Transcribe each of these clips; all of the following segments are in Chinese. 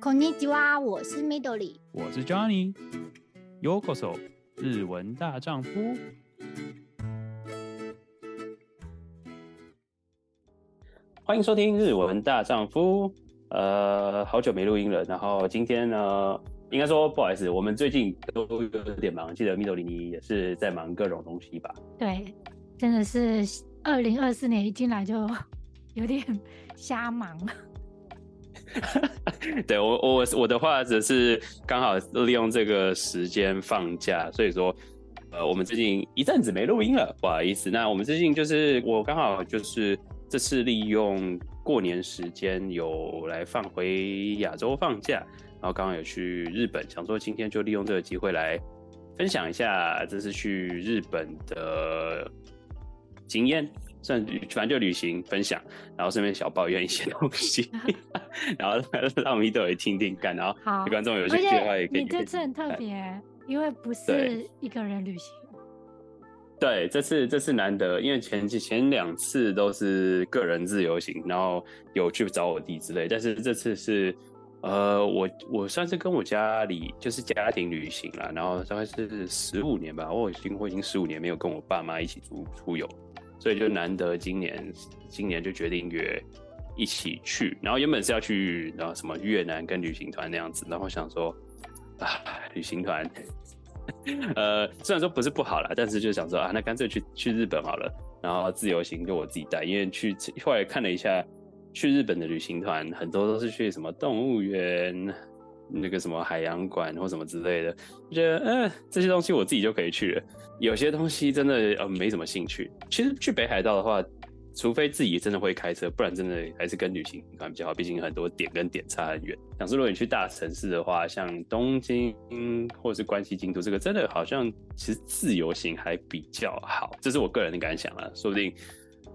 こんにちは，我是 Midori，我是 Johnny。Yokoso，日文大丈夫。欢迎收听日文大丈夫。呃，好久没录音了，然后今天呢，应该说不好意思，我们最近都有点忙。记得 Midori 你也是在忙各种东西吧？对，真的是二零二四年一进来就有点瞎忙。 对我我我的话只是刚好利用这个时间放假，所以说呃我们最近一阵子没录音了，不好意思。那我们最近就是我刚好就是这次利用过年时间有来放回亚洲放假，然后刚好有去日本，想说今天就利用这个机会来分享一下这次去日本的经验。算反正就旅行分享，然后顺便小抱怨一些东西，然后让我们都会听听看，然后观众有兴趣的话也可以。你这次很特别，因为不是一个人旅行。对，这次这次难得，因为前前两次都是个人自由行，然后有去找我弟之类，但是这次是呃，我我算是跟我家里就是家庭旅行了，然后大概是十五年吧，我已经我已经十五年没有跟我爸妈一起出出游。所以就难得今年，今年就决定约一起去。然后原本是要去，然后什么越南跟旅行团那样子。然后想说，啊，旅行团，呃，虽然说不是不好啦，但是就想说啊，那干脆去去日本好了。然后自由行就我自己带，因为去后来看了一下，去日本的旅行团很多都是去什么动物园。那个什么海洋馆或什么之类的，我觉得嗯、这些东西我自己就可以去了。有些东西真的呃没什么兴趣。其实去北海道的话，除非自己真的会开车，不然真的还是跟旅行团比较好。毕竟很多点跟点差很远。想说如果你去大城市的话，像东京或者是关西、京都，这个真的好像其实自由行还比较好。这是我个人的感想啊，说不定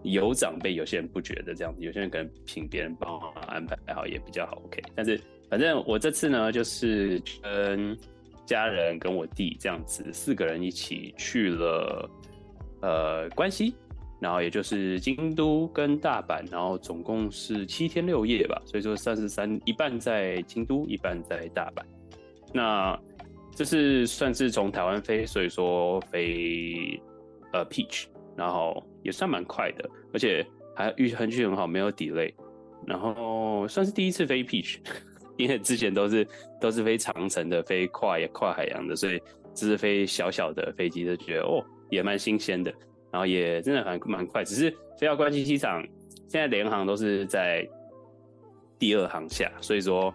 有长辈，有些人不觉得这样子，有些人可能请别人帮忙安排好也比较好。OK，但是。反正我这次呢，就是跟家人跟我弟这样子四个人一起去了呃关西，然后也就是京都跟大阪，然后总共是七天六夜吧，所以说算是三一半在京都，一半在大阪。那这是算是从台湾飞，所以说飞呃 Peach，然后也算蛮快的，而且还运运气很好，没有 delay，然后算是第一次飞 Peach。因为之前都是都是飞长城的，飞跨也跨海洋的，所以只是飞小小的飞机，就觉得哦也蛮新鲜的，然后也真的很蛮快。只是飞到关西机场，现在联航都是在第二航厦，所以说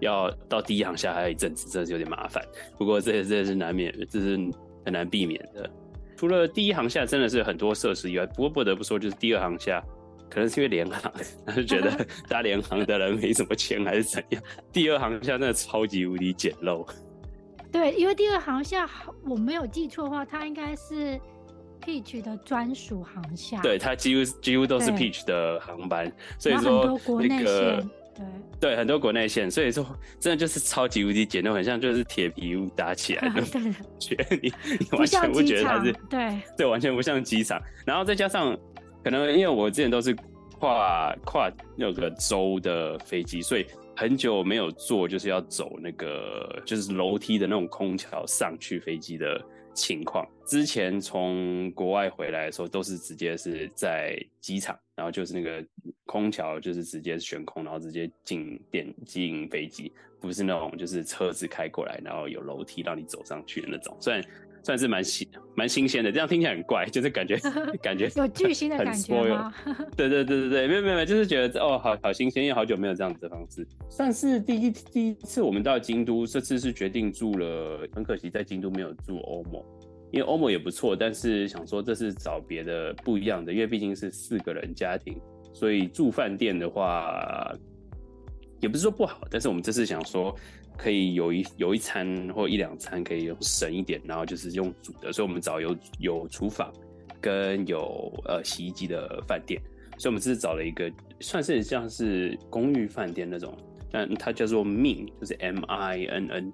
要到第一航厦还有一阵子，真的是有点麻烦。不过这这是难免，这是很难避免的。除了第一航厦真的是很多设施以外，不过不得不说就是第二航厦。可能是因为联航，他就觉得 搭联航的人没什么钱，还是怎样？第二航厦真的超级无敌简陋。对，因为第二航厦我没有记错的话，它应该是 Peach 的专属航厦。对，它几乎几乎都是 Peach 的航班，所以说很多国内线，对对，很多国内线，所以说真的就是超级无敌简陋，很像就是铁皮屋搭起来的，觉得你你完全不觉得它是对对，完全不像机场，然后再加上。可能因为我之前都是跨跨那个州的飞机，所以很久没有坐，就是要走那个就是楼梯的那种空桥上去飞机的情况。之前从国外回来的时候，都是直接是在机场，然后就是那个空桥就是直接悬空，然后直接进电进飞机，不是那种就是车子开过来，然后有楼梯让你走上去的那种。虽然。算是蛮新蛮新鲜的，这样听起来很怪，就是感觉 感觉有巨星的感觉吗？对对对对对，没有没有就是觉得哦，好好新鲜，因为好久没有这样子的方式。算是第一第一次我们到京都，这次是决定住了，很可惜在京都没有住 OMO，因为 OMO 也不错，但是想说这是找别的不一样的，因为毕竟是四个人家庭，所以住饭店的话也不是说不好，但是我们这次想说。可以有一有一餐或一两餐可以用省一点，然后就是用煮的，所以我们找有有厨房跟有呃洗衣机的饭店，所以我们这是找了一个算是像是公寓饭店那种，但它叫做 Min，就是 M I N N，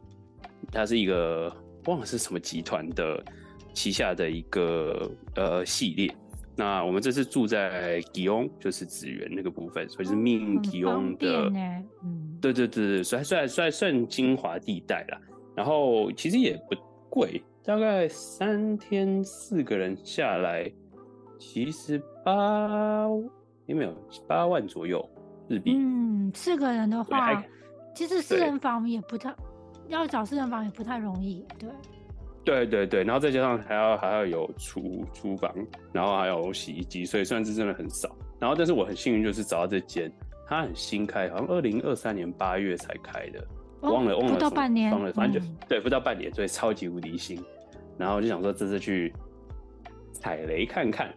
它是一个忘了是什么集团的旗下的一个呃系列，那我们这次住在吉翁，就是紫园那个部分，所以是命吉翁的，嗯，对对对，所以算算算精华地带啦。然后其实也不贵，大概三天四个人下来，其实八有没有八万左右日币？嗯，四个人的话，其实四人房也不太。要找私人房也不太容易，对，对对对，然后再加上还要还要有厨厨房，然后还有洗衣机，所以算是真的很少。然后，但是我很幸运，就是找到这间，它很新开，好像二零二三年八月才开的，哦、忘了忘了，不到半年，忘了，反正就、嗯、对，不到半年，所以超级无敌新。然后我就想说这次去踩雷看看，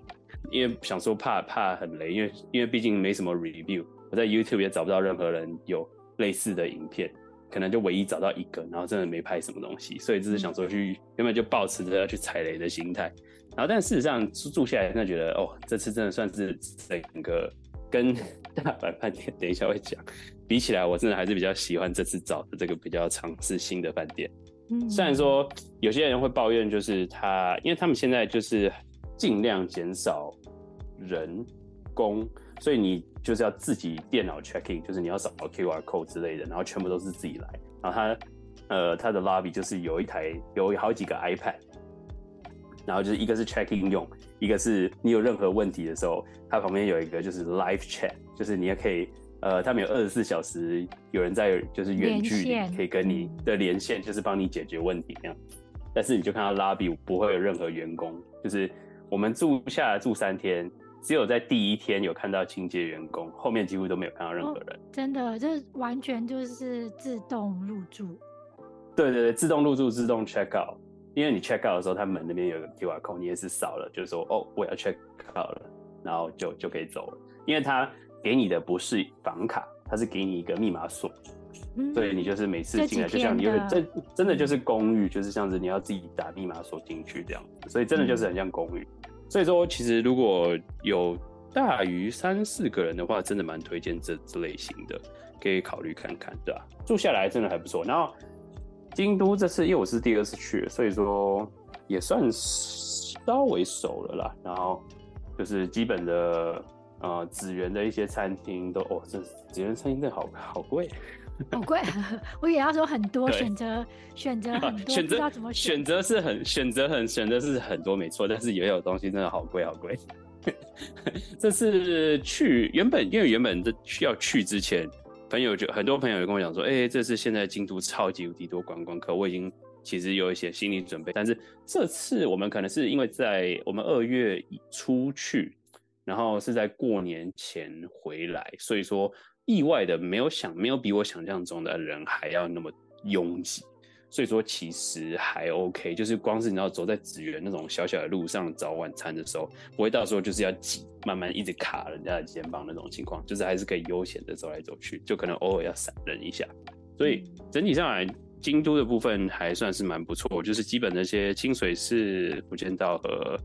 因为想说怕怕很雷，因为因为毕竟没什么 review，我在 YouTube 也找不到任何人有类似的影片。可能就唯一找到一个，然后真的没拍什么东西，所以就是想说去原本就抱持着要去踩雷的心态，然后但事实上住下来真的觉得哦，这次真的算是整个跟 大阪饭店等一下会讲比起来，我真的还是比较喜欢这次找的这个比较尝试新的饭店。嗯，虽然说有些人会抱怨，就是他因为他们现在就是尽量减少人工。所以你就是要自己电脑 checking，就是你要扫 QR code 之类的，然后全部都是自己来。然后他，呃，他的 lobby 就是有一台有好几个 iPad，然后就是一个是 check in 用，一个是你有任何问题的时候，它旁边有一个就是 live chat，就是你也可以，呃，他们有二十四小时有人在就是远距离可以跟你的连线，就是帮你解决问题那样。但是你就看到 lobby 不会有任何员工，就是我们住下来住三天。只有在第一天有看到清洁员工，后面几乎都没有看到任何人。哦、真的，这完全就是自动入住。对对对，自动入住，自动 check out。因为你 check out 的时候，他门那边有个 QR code，你也是扫了，就是说哦，我要 check out 了，然后就就可以走了。因为他给你的不是房卡，他是给你一个密码锁，嗯、所以你就是每次进来，就像你有真真的就是公寓，就是像是你要自己打密码锁进去这样，所以真的就是很像公寓。嗯所以说，其实如果有大于三四个人的话，真的蛮推荐这这类型的，可以考虑看看，对吧？住下来真的还不错。然后京都这次因为我是第二次去，所以说也算稍微熟了啦。然后就是基本的呃紫园的一些餐厅都哦，这紫园餐厅真的好好贵。好贵，我也要说很多选择，选择 很多，选择要怎么选？选择是很选择很选择是很多没错，但是也有东西真的好贵好贵。这次去原本因为原本这需要去之前，朋友就很多朋友就跟我讲说，哎、欸，这次现在京都超级无敌多观光客，我已经其实有一些心理准备。但是这次我们可能是因为在我们二月初去，然后是在过年前回来，所以说。意外的没有想，没有比我想象中的人还要那么拥挤，所以说其实还 OK，就是光是你要走在紫园那种小小的路上找晚餐的时候，不会到时候就是要挤，慢慢一直卡人家的肩膀那种情况，就是还是可以悠闲的走来走去，就可能偶尔要闪人一下。所以整体上来，京都的部分还算是蛮不错，就是基本那些清水寺、伏见稻荷，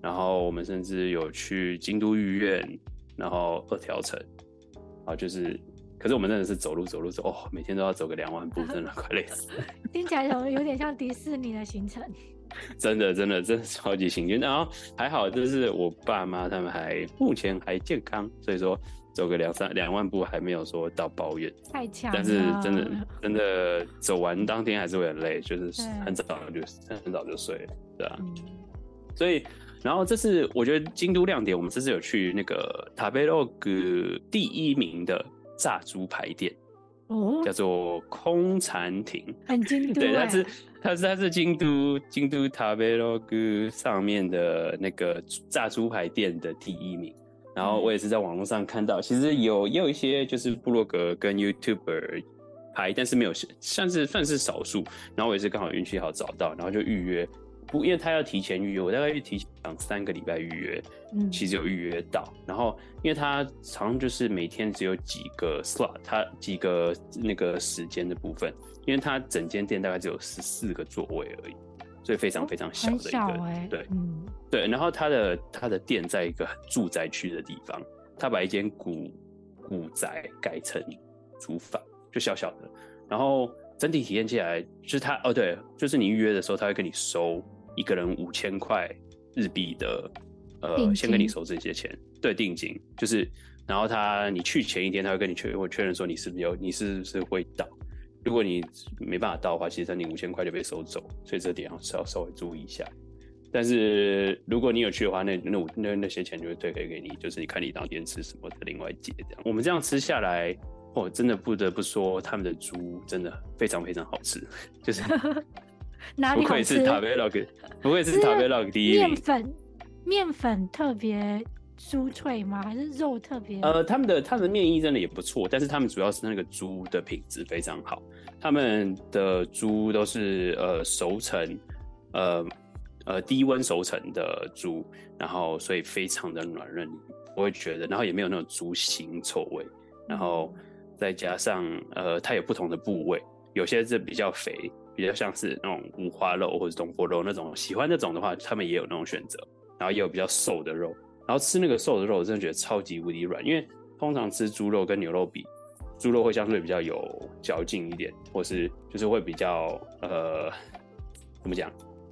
然后我们甚至有去京都御苑，然后二条城。啊，就是，可是我们真的是走路走路走，哦，每天都要走个两万步，真的快累死。听起来有有点像迪士尼的行程。真的，真的，真的超级幸运。然后还好，就是我爸妈他们还目前还健康，所以说走个两三两万步还没有说到抱怨。太强。但是真的真的走完当天还是会很累，就是很早就很早就睡了，对啊。嗯、所以。然后这次我觉得京都亮点，我们这次有去那个 Tabelog 第一名的炸猪排店，哦，叫做空禅亭，很京都。对，它是它是它是京都京都 Tabelog 上面的那个炸猪排店的第一名。然后我也是在网络上看到，其实有也有一些就是部落格跟 YouTuber 拍，但是没有算是算是少数。然后我也是刚好运气好找到，然后就预约。不，因为他要提前预约，我大概预提前三个礼拜预约，嗯，其实有预约到。然后，因为他好像就是每天只有几个 slot，他几个那个时间的部分，因为他整间店大概只有十四个座位而已，所以非常非常小的一个，哦欸、对，嗯，对。然后他的他的店在一个住宅区的地方，他把一间古古宅改成厨房，就小小的。然后整体体验起来，就是他哦，对，就是你预约的时候，他会跟你收。一个人五千块日币的呃先跟你收这些钱，对，定金。就是，然后他你去前一天他会跟你确认确认说你是不是有你是不是会到，如果你没办法到的话，其实你五千块就被收走，所以这点要稍稍微注意一下。但是如果你有去的话，那那那那些钱就会退给给你，就是你看你当天吃什么的另外结这样。我们这样吃下来，哦，真的不得不说他们的猪真的非常非常好吃，就是哪里好吃？不愧是塔贝洛克，不愧是塔贝洛克第一。面粉面粉特别酥脆吗？还是肉特别？呃，他们的他们的面衣真的也不错，但是他们主要是那个猪的品质非常好，他们的猪都是呃熟成呃。呃，低温熟成的猪，然后所以非常的软嫩，我会觉得，然后也没有那种猪腥臭味，然后再加上呃，它有不同的部位，有些是比较肥，比较像是那种五花肉或者东坡肉那种，喜欢那种的话，他们也有那种选择，然后也有比较瘦的肉，然后吃那个瘦的肉，我真的觉得超级无敌软，因为通常吃猪肉跟牛肉比，猪肉会相对比较有嚼劲一点，或是就是会比较呃，怎么讲？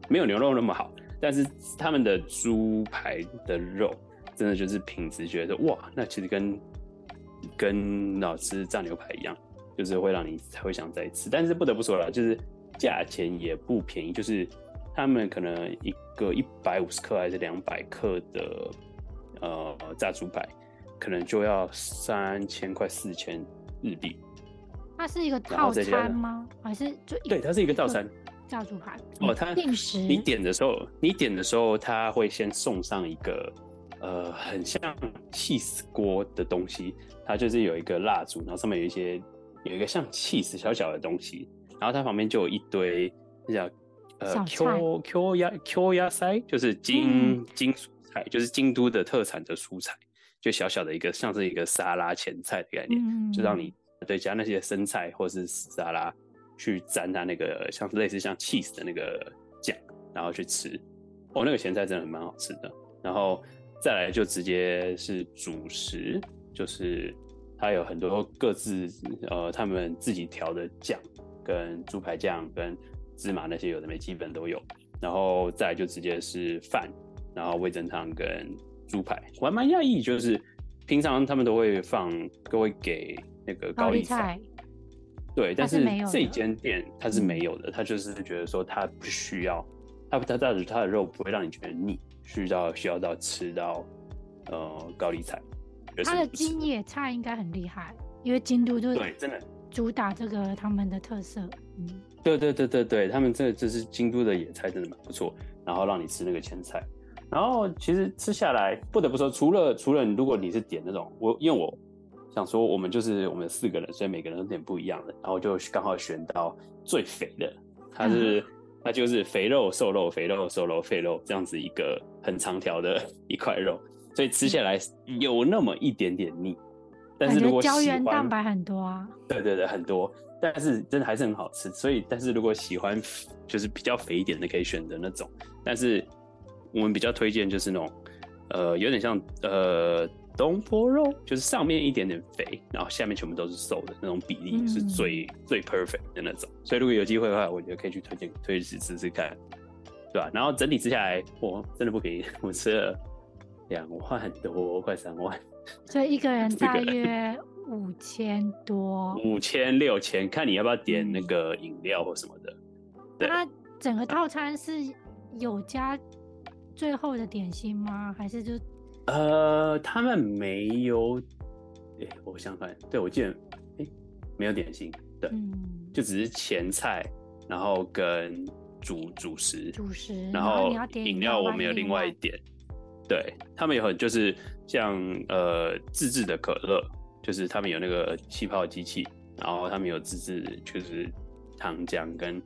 没有牛肉那么好，但是他们的猪排的肉真的就是品质，觉得哇，那其实跟跟老吃炸牛排一样，就是会让你才会想再吃。但是不得不说了，就是价钱也不便宜，就是他们可能一个一百五十克还是两百克的呃炸猪排，可能就要三千块四千日币。它是一个套餐吗？还是就一对，它是一个套餐。炸猪排哦，它定时你点的时候，你点的时候，他会先送上一个呃，很像起司锅的东西，它就是有一个蜡烛，然后上面有一些有一个像起司小小的东西，然后它旁边就有一堆那叫呃 Q Q 亚 Q 亚菜，就是京、嗯、京蔬菜，就是京都的特产的蔬菜，就小小的一个像是一个沙拉前菜的概念，嗯、就让你对加那些生菜或是沙拉。去沾它那个像类似像 cheese 的那个酱，然后去吃，哦，那个咸菜真的蛮好吃的。然后再来就直接是主食，就是它有很多各自呃他们自己调的酱，跟猪排酱跟芝麻那些有的没基本都有。然后再就直接是饭，然后味增汤跟猪排。我还蛮讶异，就是平常他们都会放，都会给那个高丽菜。对，但是这间店它是没有的，它就是觉得说它不需要，他他他的他的肉不会让你觉得腻，需要需要到吃到呃高丽菜。它的京野菜应该很厉害，因为京都就是对真的主打这个他们的特色。嗯，对对对对对，他们这这是京都的野菜真的蛮不错，然后让你吃那个前菜，然后其实吃下来不得不说，除了除了如果你是点那种我因为我。想说我们就是我们四个人，所以每个人都点不一样的，然后就刚好选到最肥的，它是它就是肥肉瘦肉肥肉瘦肉肥肉这样子一个很长条的 一块肉，所以吃下来有那么一点点腻，但是如果胶原蛋白很多啊，对对对很多，但是真的还是很好吃，所以但是如果喜欢就是比较肥一点的可以选择那种，但是我们比较推荐就是那种呃有点像呃。东坡肉就是上面一点点肥，然后下面全部都是瘦的那种比例是最、嗯、最 perfect 的那种，所以如果有机会的话，我觉得可以去推荐推荐试试看，对吧？然后整体吃下来，我，真的不便宜，我吃了两万多，快三万，所以一个人大约五千多，五千六千，看你要不要点那个饮料或什么的。对，那整个套餐是有加最后的点心吗？还是就？呃，他们没有，哎、欸，我想想看，对，我记得，哎、欸，没有点心，对，嗯、就只是前菜，然后跟主主食，主食，然后饮料我们有另外一点，对，他们有很就是像呃自制的可乐，就是他们有那个气泡机器，然后他们有自制就是糖浆跟。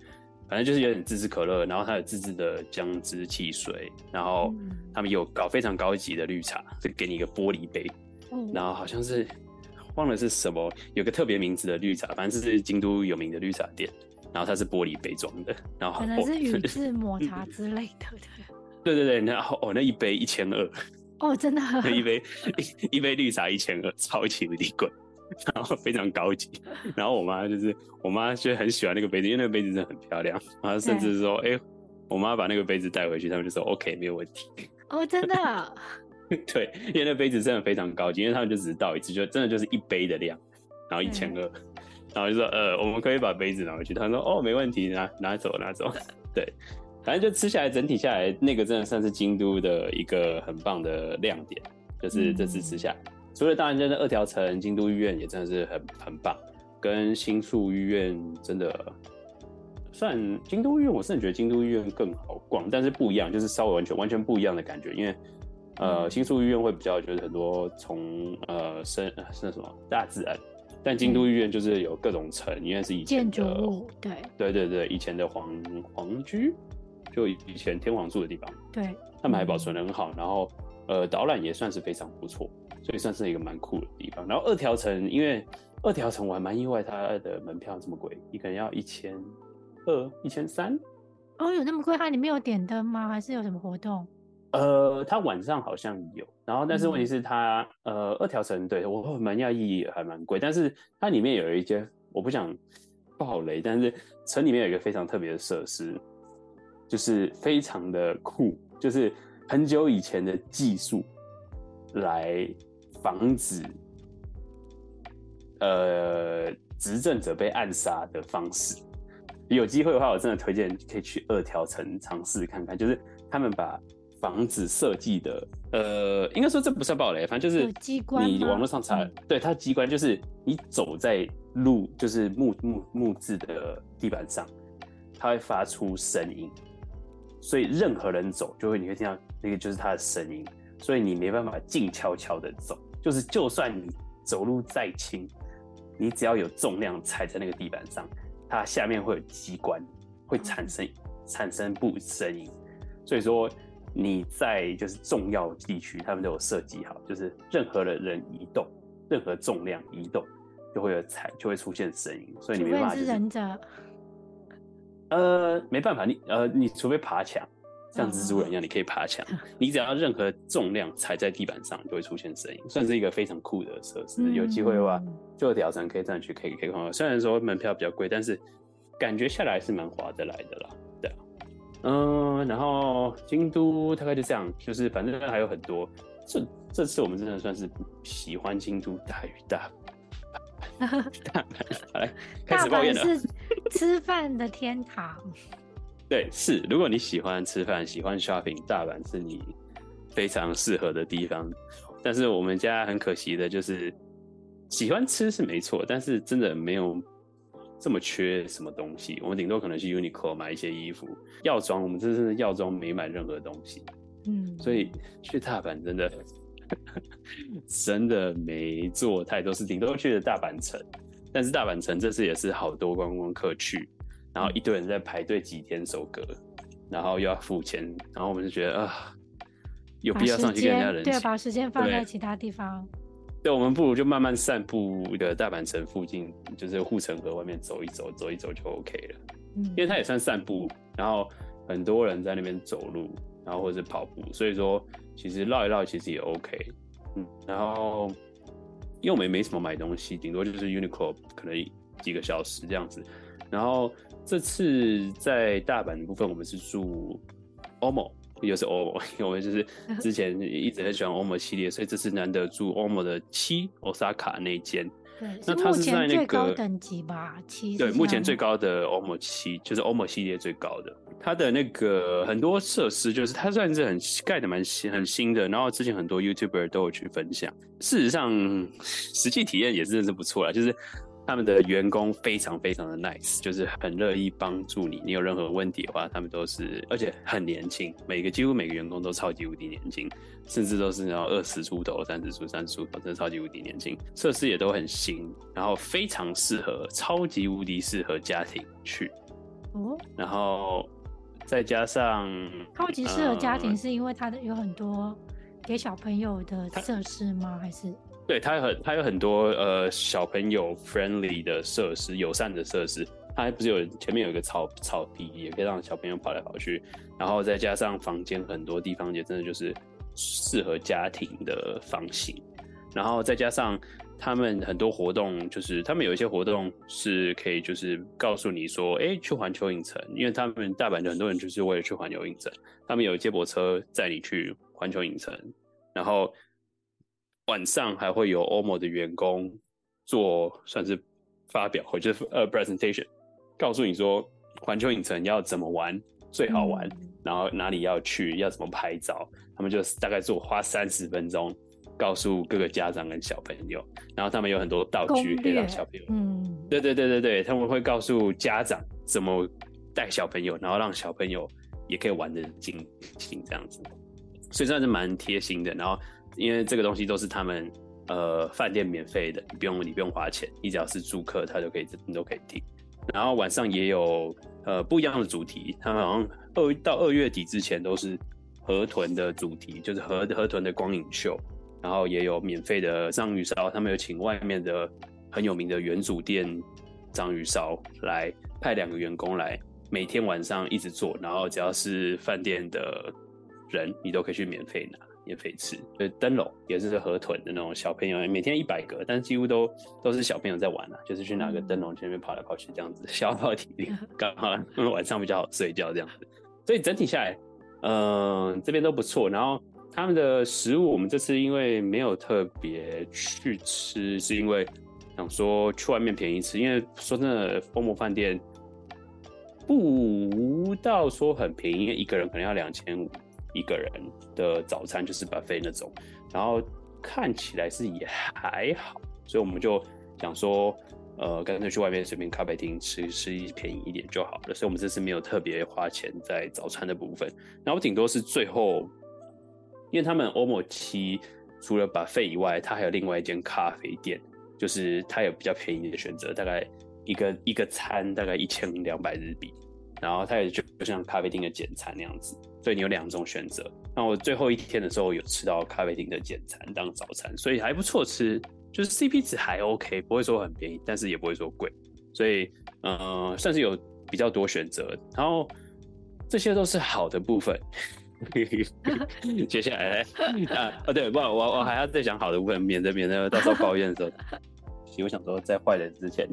反正就是有点自制可乐，然后它有自制的姜汁汽水，然后他们有搞非常高级的绿茶，就给你一个玻璃杯，嗯、然后好像是忘了是什么，有个特别名字的绿茶，反正是京都有名的绿茶店，然后它是玻璃杯装的，然后可能是 宇治抹茶之类的，对。对 对，然后哦那一杯一千二，哦真的，一杯一, 一杯绿茶一千二，超级无敌贵。然后非常高级，然后我妈就是我妈就很喜欢那个杯子，因为那个杯子真的很漂亮。然后甚至说，哎、欸，我妈把那个杯子带回去，他们就说 OK 没有问题。哦，真的。对，因为那杯子真的非常高级，因为他们就只是倒一次，就真的就是一杯的量，然后一千二，然后就说呃，我们可以把杯子拿回去。他说哦，没问题，拿拿走拿走。对，反正就吃下来，整体下来，那个真的算是京都的一个很棒的亮点，就是这次吃下除了当然真的二条城京都医院也真的是很很棒，跟新宿医院真的算京都医院，我甚至觉得京都医院更好逛，但是不一样，就是稍微完全完全不一样的感觉，因为。呃，新宿医院会比较就是很多从呃生是什么大自然，但京都医院就是有各种城，因为是以前的建筑物，对。对对对，以前的皇皇居，就以前天皇住的地方，对，他们还保存的很好，然后呃导览也算是非常不错，所以算是一个蛮酷的地方。然后二条城，因为二条城我还蛮意外，它的门票这么贵，一个人要一千二、一千三。哦，有那么贵？它里面有点灯吗？还是有什么活动？呃，它晚上好像有，然后但是问题是它，嗯、呃，二条城对我蛮讶异，还蛮贵，但是它里面有一间，我不想爆雷，但是城里面有一个非常特别的设施，就是非常的酷，就是很久以前的技术来防止，呃，执政者被暗杀的方式。有机会的话，我真的推荐可以去二条城尝试看看，就是他们把。房子设计的，呃，应该说这不算暴雷，反正就是机关你网络上查，对，它机关就是你走在路，就是木木木质的地板上，它会发出声音，所以任何人走就会你会听到那个就是他的声音，所以你没办法静悄悄的走，就是就算你走路再轻，你只要有重量踩在那个地板上，它下面会有机关会产生产生不声音，所以说。你在就是重要地区，他们都有设计好，就是任何的人移动，任何重量移动，就会有踩，就会出现声音，所以你没办法、就是。是忍者。呃，没办法，你呃，你除非爬墙，像蜘蛛人一样，你可以爬墙。哦、你只要任何重量踩在地板上，就会出现声音，算是一个非常酷的设施。嗯、有机会的话，就挑战可以这样去，可以可以看。虽然说门票比较贵，但是感觉下来是蛮划得来的啦。对嗯，然后京都大概就这样，就是反正还有很多。这这次我们真的算是喜欢京都大于大阪。大阪，好来开始抱怨了。大阪是吃饭的天堂。对，是。如果你喜欢吃饭，喜欢 shopping，大阪是你非常适合的地方。但是我们家很可惜的就是，喜欢吃是没错，但是真的没有。这么缺什么东西？我们顶多可能去 Uniqlo 买一些衣服、药妆。我们真是药妆没买任何东西。嗯，所以去大阪真的 真的没做太多事情，都去了大阪城。但是大阪城这次也是好多观光客去，然后一堆人在排队几天守隔，然后又要付钱，然后我们就觉得啊，有必要上去跟人家人对，把时间放在其他地方。对，我们不如就慢慢散步的大阪城附近，就是护城河外面走一走，走一走就 OK 了。嗯，因为它也算散步，然后很多人在那边走路，然后或者是跑步，所以说其实绕一绕其实也 OK。嗯，然后因为我们也没什么买东西，顶多就是 Uniqlo 可能几个小时这样子。然后这次在大阪的部分，我们是住 OMO。又是 OMO，因为我们就是 之前一直很喜欢 OMO 系列，所以这次难得住 OMO 的七 Osaka 那间。对，那它是在那个等级吧？七对，目前最高的 OMO 七就是 OMO 系列最高的。它的那个很多设施，就是它算是很盖的蛮新、很新的。然后之前很多 YouTuber 都有去分享，事实上实际体验也真的是不错啦，就是。他们的员工非常非常的 nice，就是很乐意帮助你。你有任何问题的话，他们都是，而且很年轻，每个几乎每个员工都超级无敌年轻，甚至都是然后二十出头、三十出、三十出头，真的超级无敌年轻。设施也都很新，然后非常适合，超级无敌适合家庭去。哦，然后再加上超级适合家庭，是因为它的有很多给小朋友的设施吗？还是？对，它有很，它有很多呃小朋友 friendly 的设施，友善的设施。它还不是有前面有一个草草地，也可以让小朋友跑来跑去。然后再加上房间很多地方也真的就是适合家庭的房型。然后再加上他们很多活动，就是他们有一些活动是可以就是告诉你说，哎，去环球影城，因为他们大阪的很多人就是为了去环球影城，他们有接驳车载你去环球影城，然后晚上还会有 OMO 的员工做算是发表或者呃 presentation，告诉你说环球影城要怎么玩最好玩，嗯、然后哪里要去，要怎么拍照，他们就大概做花三十分钟。告诉各个家长跟小朋友，然后他们有很多道具可以让小朋友，嗯，对对对对对，他们会告诉家长怎么带小朋友，然后让小朋友也可以玩的尽兴这样子，所以算是蛮贴心的。然后因为这个东西都是他们呃饭店免费的，你不用你不用花钱，你只要是住客，他就可以你都可以听。然后晚上也有呃不一样的主题，他们好像二到二月底之前都是河豚的主题，就是河河豚的光影秀。然后也有免费的章鱼烧，他们有请外面的很有名的原主店章鱼烧来派两个员工来，每天晚上一直做，然后只要是饭店的人，你都可以去免费拿、免费吃。就灯笼也是河豚的那种小朋友，每天一百个，但是几乎都都是小朋友在玩啊，就是去拿个灯笼前面跑来跑去这样子，消耗体力，刚好 晚上比较好睡觉这样子。所以整体下来，嗯、呃，这边都不错，然后。他们的食物，我们这次因为没有特别去吃，是因为想说去外面便宜吃。因为说真的，OMO 饭店不到说很便宜，因为一个人可能要两千五一个人的早餐就是 buffet 那种，然后看起来是也还好，所以我们就想说，呃，干脆去外面随便咖啡厅吃吃一便宜一点就好了。所以我们这次没有特别花钱在早餐的部分，然后顶多是最后。因为他们 OMO 七除了 buffet 以外，它还有另外一间咖啡店，就是它有比较便宜的选择，大概一个一个餐大概一千两百日币，然后它也就就像咖啡厅的简餐那样子，所以你有两种选择。那我最后一天的时候有吃到咖啡厅的简餐当早餐，所以还不错吃，就是 CP 值还 OK，不会说很便宜，但是也不会说贵，所以呃算是有比较多选择，然后这些都是好的部分。接下来 啊，哦对，不，我我还要再讲好的部分，免得免得到时候抱怨的时候。我想说，在坏人之前，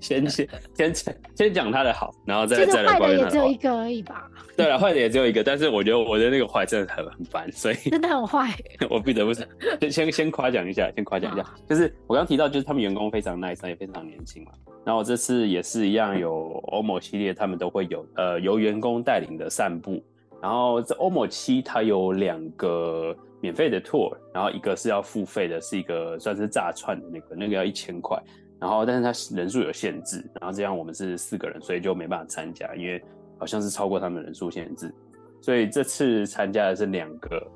先先先先讲他的好，然后再再来抱怨他的。坏的也只有一个而已吧？对了，坏的也只有一个，但是我觉得我的那个坏真的很很烦，所以真的很坏。我不得不先先先夸奖一下，先夸奖一下，就是我刚刚提到，就是他们员工非常 nice，也非常年轻嘛。然后我这次也是一样，有欧某系列，他们都会有呃由员工带领的散步。然后这欧某七它有两个免费的 tour，然后一个是要付费的，是一个算是炸串的那个，那个要一千块。然后但是它人数有限制，然后这样我们是四个人，所以就没办法参加，因为好像是超过他们人数限制。所以这次参加的是两个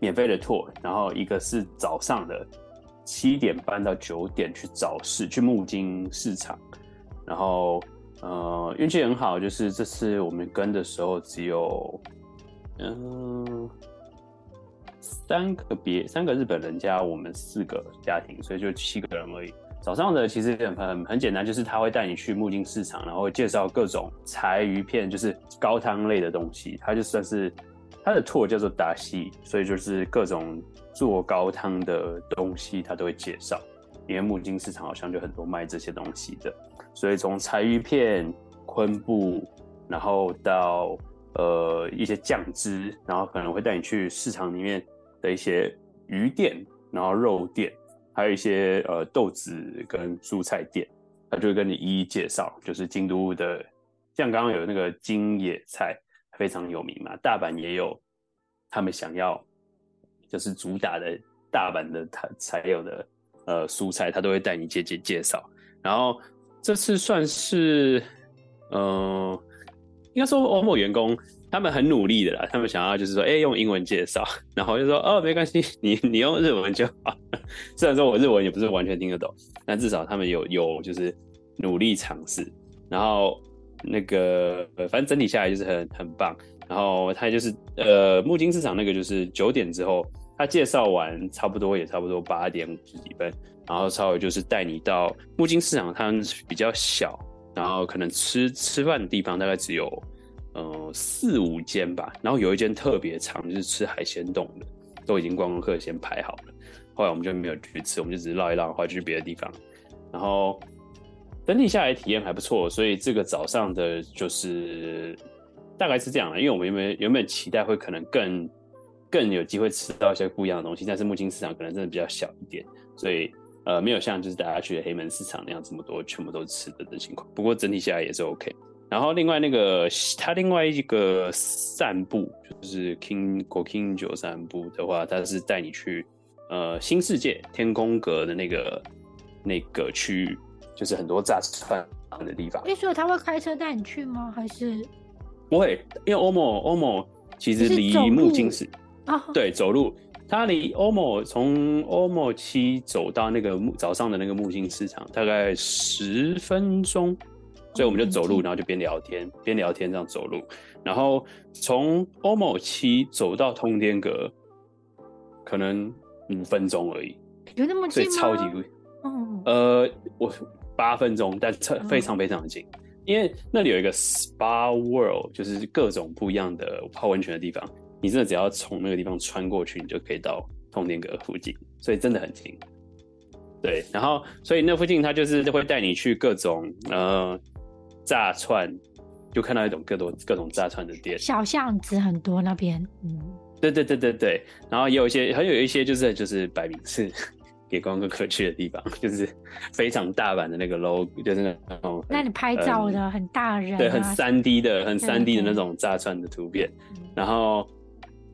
免费的 tour，然后一个是早上的七点半到九点去早市去木金市场，然后。呃，运气很好，就是这次我们跟的时候只有，嗯、三个别三个日本人加我们四个家庭，所以就七个人而已。早上的其实很很简单，就是他会带你去木津市场，然后介绍各种柴鱼片，就是高汤类的东西。他就算是他的托叫做达西，所以就是各种做高汤的东西他都会介绍。因为木津市场好像就很多卖这些东西的。所以从柴鱼片、昆布，然后到呃一些酱汁，然后可能会带你去市场里面的一些鱼店，然后肉店，还有一些呃豆子跟蔬菜店，他就会跟你一一介绍。就是京都的，像刚刚有那个京野菜非常有名嘛，大阪也有，他们想要就是主打的大阪的它才有的呃蔬菜，他都会带你介介介绍，然后。这次算是，嗯、应该说欧某员工他们很努力的啦，他们想要就是说，哎，用英文介绍，然后就说，哦，没关系，你你用日文就好。虽然说我日文也不是完全听得懂，但至少他们有有就是努力尝试。然后那个，反正整体下来就是很很棒。然后他就是，呃，木津市场那个就是九点之后，他介绍完差不多也差不多八点五十几分。然后稍微就是带你到木津市场，它比较小，然后可能吃吃饭的地方大概只有呃四五间吧。然后有一间特别长，就是吃海鲜冻的，都已经观光客先排好了。后来我们就没有去吃，我们就只是绕一绕，或者去别的地方。然后整体下来体验还不错，所以这个早上的就是大概是这样的。因为我们原本原本期待会可能更更有机会吃到一些不一样的东西。但是木津市场可能真的比较小一点，所以呃没有像就是大家去的黑门市场那样这么多全部都吃的的情况。不过整体下来也是 OK。然后另外那个他另外一个散步就是 King Gokinjo 散步的话，他是带你去呃新世界天空阁的那个那个区域，就是很多炸串的地方。所以他会开车带你去吗？还是不会？因为 Omo Omo 其实离木金市啊，对，走路。他离欧某从欧某七走到那个木早上的那个木星市场大概十分钟。所以我们就走路，然后就边聊天边聊天这样走路，然后从欧某七走到通天阁，可能五分钟而已，有那么近吗？所以超级贵。哦，呃，我八分钟，但非常非常的近，哦，因为那里有一个 Spa World，就是各种不一样的泡温泉的地方，你真的只要从那个地方穿过去，你就可以到通天阁附近，所以真的很近。对，然后所以那附近他就是会带你去各种呃。炸串，就看到一种各种各种炸串的店，小巷子很多那边，嗯，对对对对对，然后也有一些，还有一些就是就是摆明是给观光客去的地方，就是非常大版的那个 logo，就是那种，那你拍照的很大人、啊，对，很三 D 的，很三 D 的那种炸串的图片，然后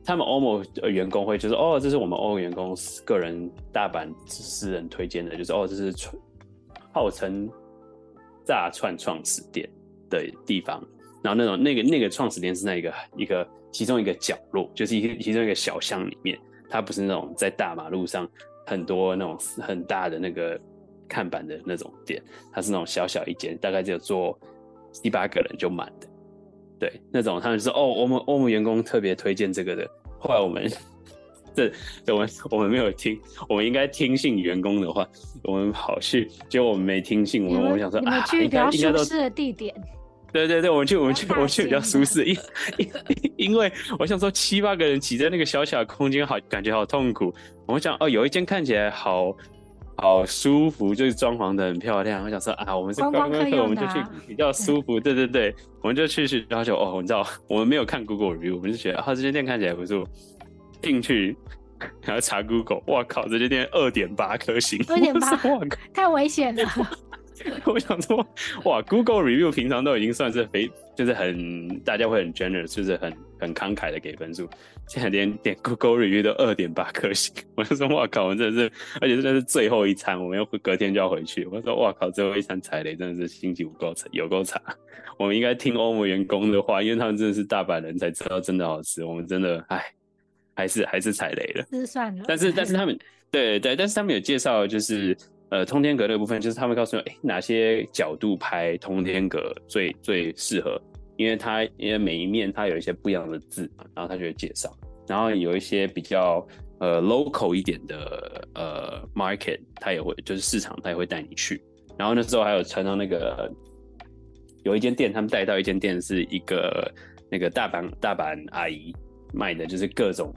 他们 OMO 的员工会就是哦，这是我们 OMO 员工个人大阪私人推荐的，就是哦，这是号称。炸串创始店的地方，然后那种那个那个创始店是在一个一个其中一个角落，就是一个其中一个小巷里面，它不是那种在大马路上很多那种很大的那个看板的那种店，它是那种小小一间，大概只有坐七八个人就满的，对，那种他们说哦，我们我们员工特别推荐这个的，后来我们。这，我们 我们没有听，我们应该听信员工的话，我们跑去，结果我们没听信，我们我们想说啊，去比较舒适的地点。对对对，我们去我们去我们去比较舒适，因 因因为我想说七八个人挤在那个小小的空间，好感觉好痛苦。我们想哦，有一间看起来好好舒服，就是装潢的很漂亮。我想说啊，我们是观光客，我们就去比较舒服。对对对，我们就去去，然后就哦，你知道，我们没有看 Google review，我们就觉得啊，这间店看起来不错。进去，然后查 Google，哇靠，这家店二点八颗星，二点八，太危险了。我想说，哇，Google review 平常都已经算是非，就是很大家会很 generous，就是很很慷慨的给分数，现在连点 Google review 都二点八颗星，我就说，哇靠，我们真的是，而且真的是最后一餐，我们又隔天就要回去。我说，哇靠，最后一餐踩雷，真的是心情不够差，有够惨。我们应该听欧盟员工的话，因为他们真的是大阪人才知道真的好吃。我们真的，唉。还是还是踩雷了，是算了。但是 但是他们对对，但是他们有介绍，就是呃通天阁的部分，就是他们告诉你，哎、欸，哪些角度拍通天阁最最适合，因为它因为每一面它有一些不一样的字嘛，然后他就会介绍，然后有一些比较呃 local 一点的呃 market，他也会就是市场，他也会带你去。然后那时候还有传到那个有一间店，他们带到一间店是一个那个大阪大阪阿姨。卖的就是各种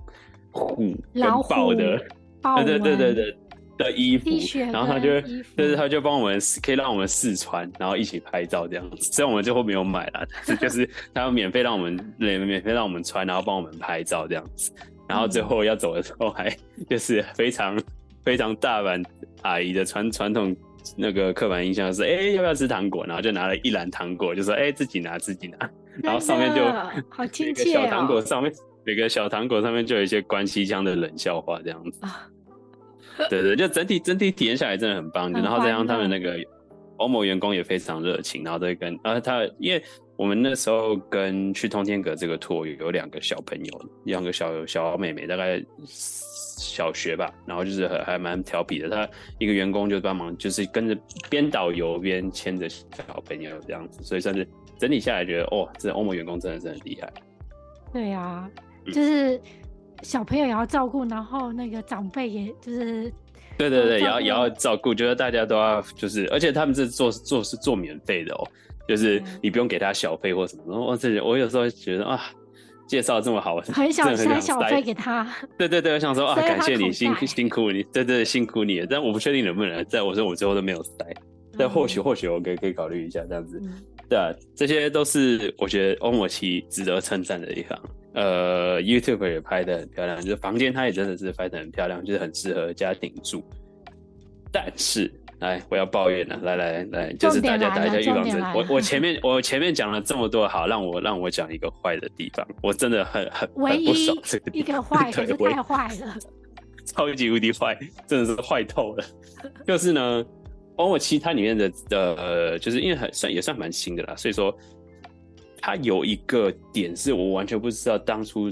虎跟豹的，对对对对对的衣服，然后他就就是他就帮我们可以让我们试穿，然后一起拍照这样子。虽然我们最后没有买啦，但是就是 他要免费让我们免免费让我们穿，然后帮我们拍照这样子。然后最后要走的时候还就是非常非常大碗阿姨的传传统那个刻板印象是，哎、欸、要不要吃糖果？然后就拿了一篮糖果，就说哎、欸、自己拿自己拿，然后上面就好亲切哦，小糖果上面。每个小糖果上面就有一些关西腔的冷笑话，这样子。对对，就整体整体体验下来真的很棒。然后再让他们那个欧盟员工也非常热情，然后都会跟啊他，因为我们那时候跟去通天阁这个 tour 有两个小朋友，两个小小妹妹，大概小学吧，然后就是还还蛮调皮的。他一个员工就帮忙，就是跟着边导游边牵着小朋友这样子，所以算是整体下来觉得，哦，这欧盟员工真的是很厉害。对呀、啊。就是小朋友也要照顾，然后那个长辈也就是，对对对，也要也要照顾，觉得大家都要就是，而且他们这做做是做免费的哦，就是你不用给他小费或什么。然后我这我有时候觉得啊，介绍这么好，很想塞。小费给他。对对对，我想说啊，感谢你辛辛苦你，对对辛苦你了，但我不确定能不能在我说我最后都没有塞，但或许或许我可以可以考虑一下这样子。对啊，这些都是我觉得欧抹七值得称赞的地方。呃，YouTube 也拍的很漂亮，就是房间它也真的是拍的很漂亮，就是很适合家庭住。但是，来，我要抱怨了，来来来，就是大家打一下预防针。我我前面我前面讲了这么多好，让我让我讲一个坏的地方，我真的很很很不爽这个地方。一个坏，可是太坏了，超级无敌坏，真的是坏透了。就是呢。欧抹七它里面的呃，就是因为很算也算蛮新的啦，所以说它有一个点是我完全不知道当初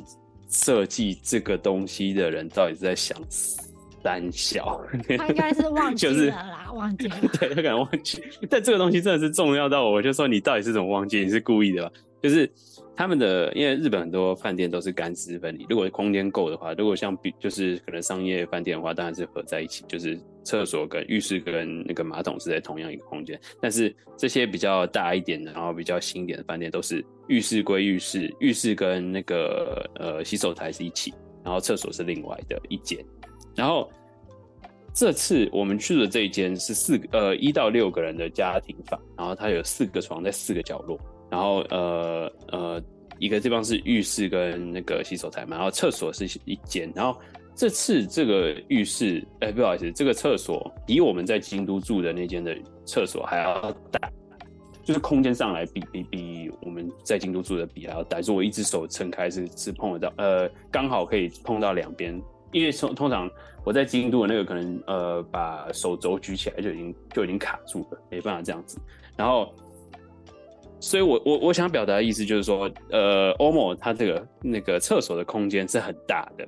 设计这个东西的人到底是在想三小，他应该是忘记了啦，就是、忘记了，对他可能忘记，但这个东西真的是重要到我，我就说你到底是怎么忘记？你是故意的吧？就是。他们的，因为日本很多饭店都是干湿分离，如果空间够的话，如果像比就是可能商业饭店的话，当然是合在一起，就是厕所跟浴室跟那个马桶是在同样一个空间。但是这些比较大一点的，然后比较新一点的饭店，都是浴室归浴室，浴室跟那个呃洗手台是一起，然后厕所是另外的一间。然后这次我们去的这一间是四个呃一到六个人的家庭房，然后它有四个床在四个角落。然后呃呃，一个地方是浴室跟那个洗手台嘛，然后厕所是一间。然后这次这个浴室，哎，不好意思，这个厕所比我们在京都住的那间的厕所还要大，就是空间上来比比比我们在京都住的比还要大。就我一只手撑开是是碰得到，呃，刚好可以碰到两边。因为通通常我在京都的那个可能呃把手肘举起来就已经就已经卡住了，没办法这样子。然后。所以我，我我想表达的意思就是说，呃，欧抹它这个那个厕所的空间是很大的。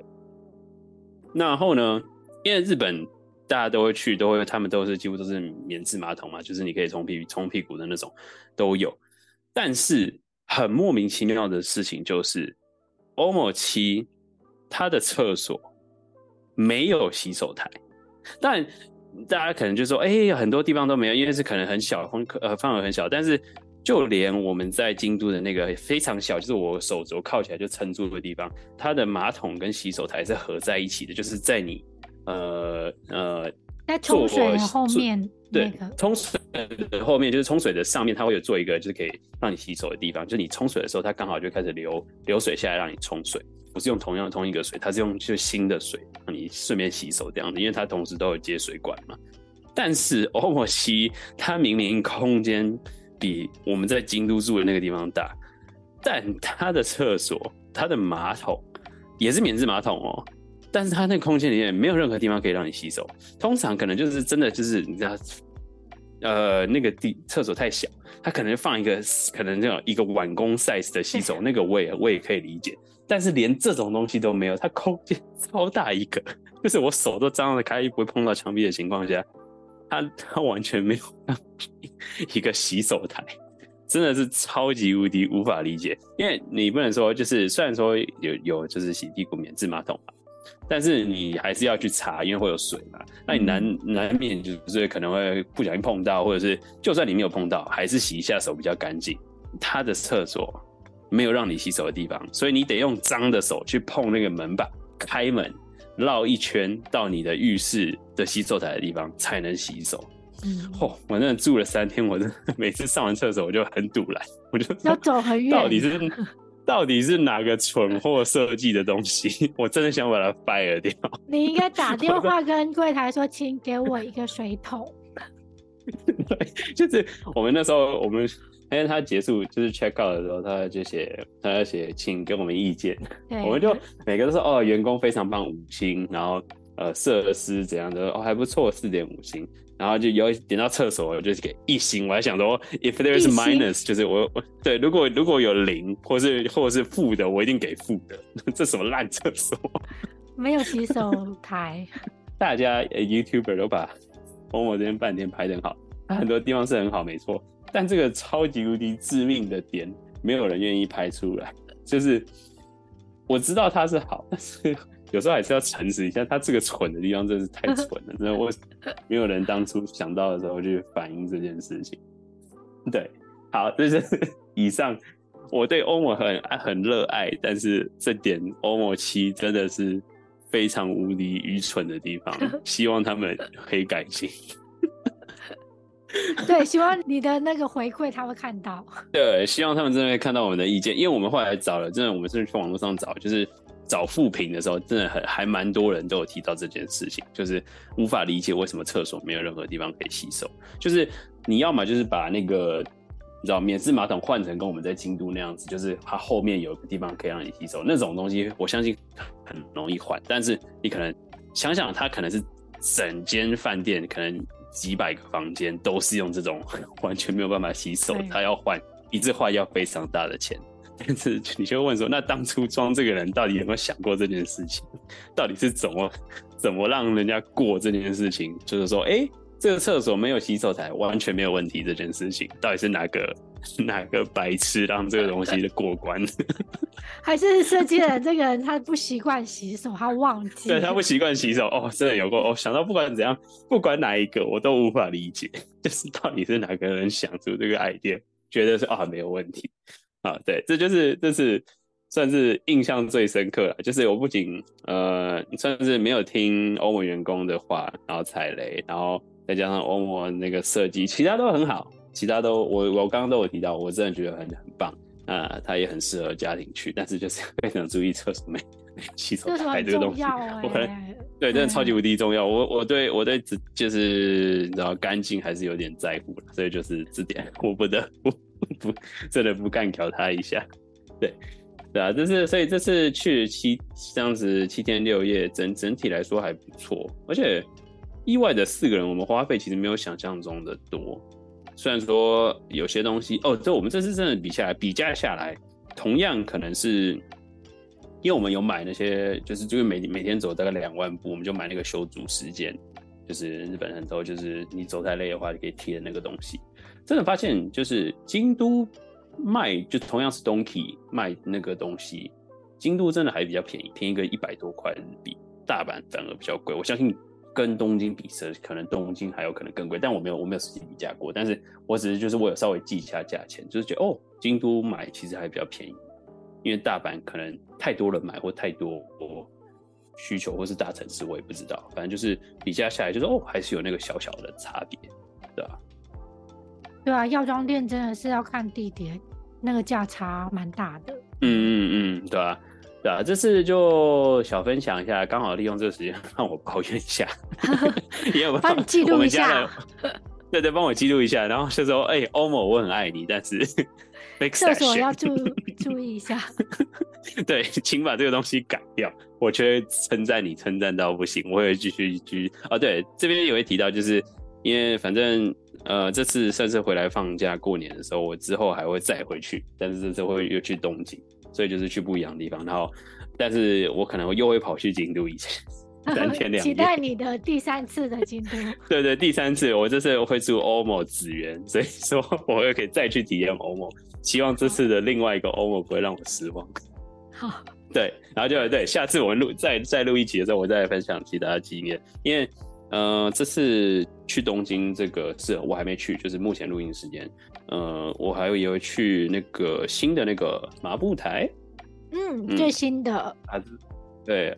然后呢，因为日本大家都会去，都会他们都是几乎都是免治马桶嘛，就是你可以冲屁冲屁股的那种都有。但是很莫名其妙的事情就是，欧抹七它的厕所没有洗手台，但大家可能就说，哎、很多地方都没有，因为是可能很小，风呃范围很小，但是。就连我们在京都的那个非常小，就是我手肘靠起来就撑住的地方，它的马桶跟洗手台是合在一起的，就是在你呃呃在冲水的后面，对，冲水的后面就是冲水的上面，它会有做一个就是可以让你洗手的地方，就是你冲水的时候，它刚好就开始流流水下来让你冲水，不是用同样同一个水，它是用就新的水让你顺便洗手这样子，因为它同时都有接水管嘛。但是欧莫西它明明空间。比我们在京都住的那个地方大，但它的厕所、它的马桶也是免治马桶哦。但是它那空间里面没有任何地方可以让你洗手。通常可能就是真的就是你知道，呃，那个地厕所太小，它可能放一个可能这样一个碗公 size 的洗手，那个我也我也可以理解。但是连这种东西都没有，它空间 超大一个，就是我手都张得开，不会碰到墙壁的情况下。他他完全没有一个洗手台，真的是超级无敌无法理解。因为你不能说就是虽然说有有就是洗屁股免治马桶嘛，但是你还是要去擦，因为会有水嘛。那你难难免就是可能会不小心碰到，或者是就算你没有碰到，还是洗一下手比较干净。他的厕所没有让你洗手的地方，所以你得用脏的手去碰那个门板，开门。绕一圈到你的浴室的洗手台的地方才能洗手。嗯，嚯、哦！我那住了三天，我真的 每次上完厕所我就很堵来，我就要走很远。到底是 到底是哪个蠢货设计的东西？我真的想把它 fire 掉。你应该打电话跟柜台说，请给我一个水桶。对，就是我们那时候我们。因为他结束就是 check out 的时候，他就写，他要写，请给我们意见。对，我们就每个都说哦，员工非常棒，五星。然后呃，设施怎样的哦，还不错，四点五星。然后就有点到厕所，我就给一星。我还想说，if there is minus，就是我我对，如果如果有零或是或是负的，我一定给负的。这什么烂厕所？没有洗手台。大家 YouTuber 都把欧抹这边半天拍的很好，很多地方是很好，没错。但这个超级无敌致命的点，没有人愿意拍出来。就是我知道它是好，但是有时候还是要诚实一下，他这个蠢的地方真是太蠢了。真的，我 没有人当初想到的时候去反映这件事情。对，好，这是 以上我对欧盟很很热爱，但是这点欧盟七真的是非常无敌愚蠢的地方，希望他们可以改进。对，希望你的那个回馈他会看到。对，希望他们真的会看到我们的意见，因为我们后来找了，真的，我们是去网络上找，就是找负评的时候，真的很还蛮多人都有提到这件事情，就是无法理解为什么厕所没有任何地方可以洗手。就是你要么就是把那个你知道免治马桶换成跟我们在京都那样子，就是它后面有个地方可以让你洗手，那种东西我相信很容易换。但是你可能想想，它可能是整间饭店可能。几百个房间都是用这种 完全没有办法洗手，他要换一次换要非常大的钱。但是你就问说，那当初装这个人到底有没有想过这件事情？到底是怎么怎么让人家过这件事情？就是说，哎、欸，这个厕所没有洗手台完全没有问题这件事情，到底是哪个？哪个白痴让这个东西的过关？还是设计人这个人他不习惯洗手，他忘记。对，他不习惯洗手哦，真的有过哦。想到不管怎样，不管哪一个，我都无法理解，就是到底是哪个人想出这个 idea，觉得是啊没有问题啊。对，这就是这是算是印象最深刻了。就是我不仅呃算是没有听欧盟员工的话，然后踩雷，然后再加上欧盟那个设计，其他都很好。其他都我我刚刚都有提到，我真的觉得很很棒啊，它也很适合家庭去，但是就是非常注意厕所没洗手台这个东西，欸、我可能对真的超级无敌重要。我我对我对就是你知道干净还是有点在乎，所以就是这点我不得不不真的不干掉他一下。对对啊，这是所以这次去七这样子七天六夜，整整体来说还不错，而且意外的四个人，我们花费其实没有想象中的多。虽然说有些东西哦，这我们这次真的比下来比价下来，同样可能是，因为我们有买那些，就是就是每每天走大概两万步，我们就买那个修足时间，就是日本很多就是你走太累的话，就可以贴的那个东西。真的发现就是京都卖就同样是 Donkey 卖那个东西，京都真的还比较便宜，便宜个一百多块日币，大阪反而比较贵。我相信。跟东京比，可能东京还有可能更贵，但我没有我没有实际比价过，但是我只是就是我有稍微记一下价钱，就是觉得哦，京都买其实还比较便宜，因为大阪可能太多人买或太多需求，或是大城市我也不知道，反正就是比价下来就是哦，还是有那个小小的差别，对吧？对啊，药妆店真的是要看地点，那个价差蛮大的。嗯嗯嗯，对啊。对啊，这次就小分享一下，刚好利用这个时间让我抱怨一下，也有帮你记录一下，对对，帮我记录一下，然后就说，哎、欸，欧某我很爱你，但是厕所要注注意一下，对，请把这个东西改掉，我却称赞你称赞到不行，我会继续继续哦，对，这边也会提到，就是因为反正呃这次算是回来放假过年的时候，我之后还会再回去，但是这次会又去东京。所以就是去不一样的地方，然后，但是我可能又会跑去京都一次，三天两夜。期待你的第三次的京都。对对，第三次，我这次会住欧某紫园，所以说我又可以再去体验欧某。希望这次的另外一个欧某不会让我失望。好，对，然后就对，下次我们录再再录一集的时候，我再来分享其他的经验。因为，呃，这次去东京这个是我还没去，就是目前录音时间。呃，我还有也会去那个新的那个麻布台，嗯，嗯最新的，还是对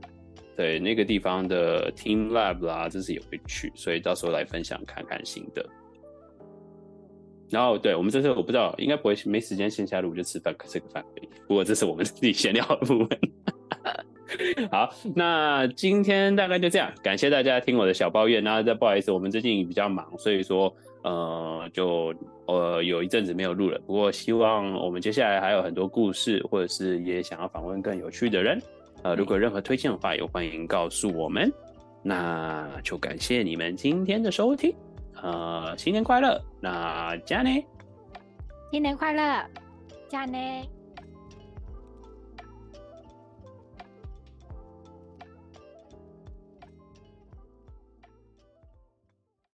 对那个地方的 Team Lab 啦，这次也会去，所以到时候来分享看看新的。然后，对我们这次我不知道，应该不会没时间线下录就吃饭吃个饭而已。不过这是我们自己闲聊的部分。好，那今天大概就这样，感谢大家听我的小抱怨。那再不好意思，我们最近比较忙，所以说。呃，就呃有一阵子没有录了，不过希望我们接下来还有很多故事，或者是也想要访问更有趣的人，呃，如果任何推荐的话，也欢迎告诉我们。那就感谢你们今天的收听，呃，新年快乐！那加内，新年快乐，加内。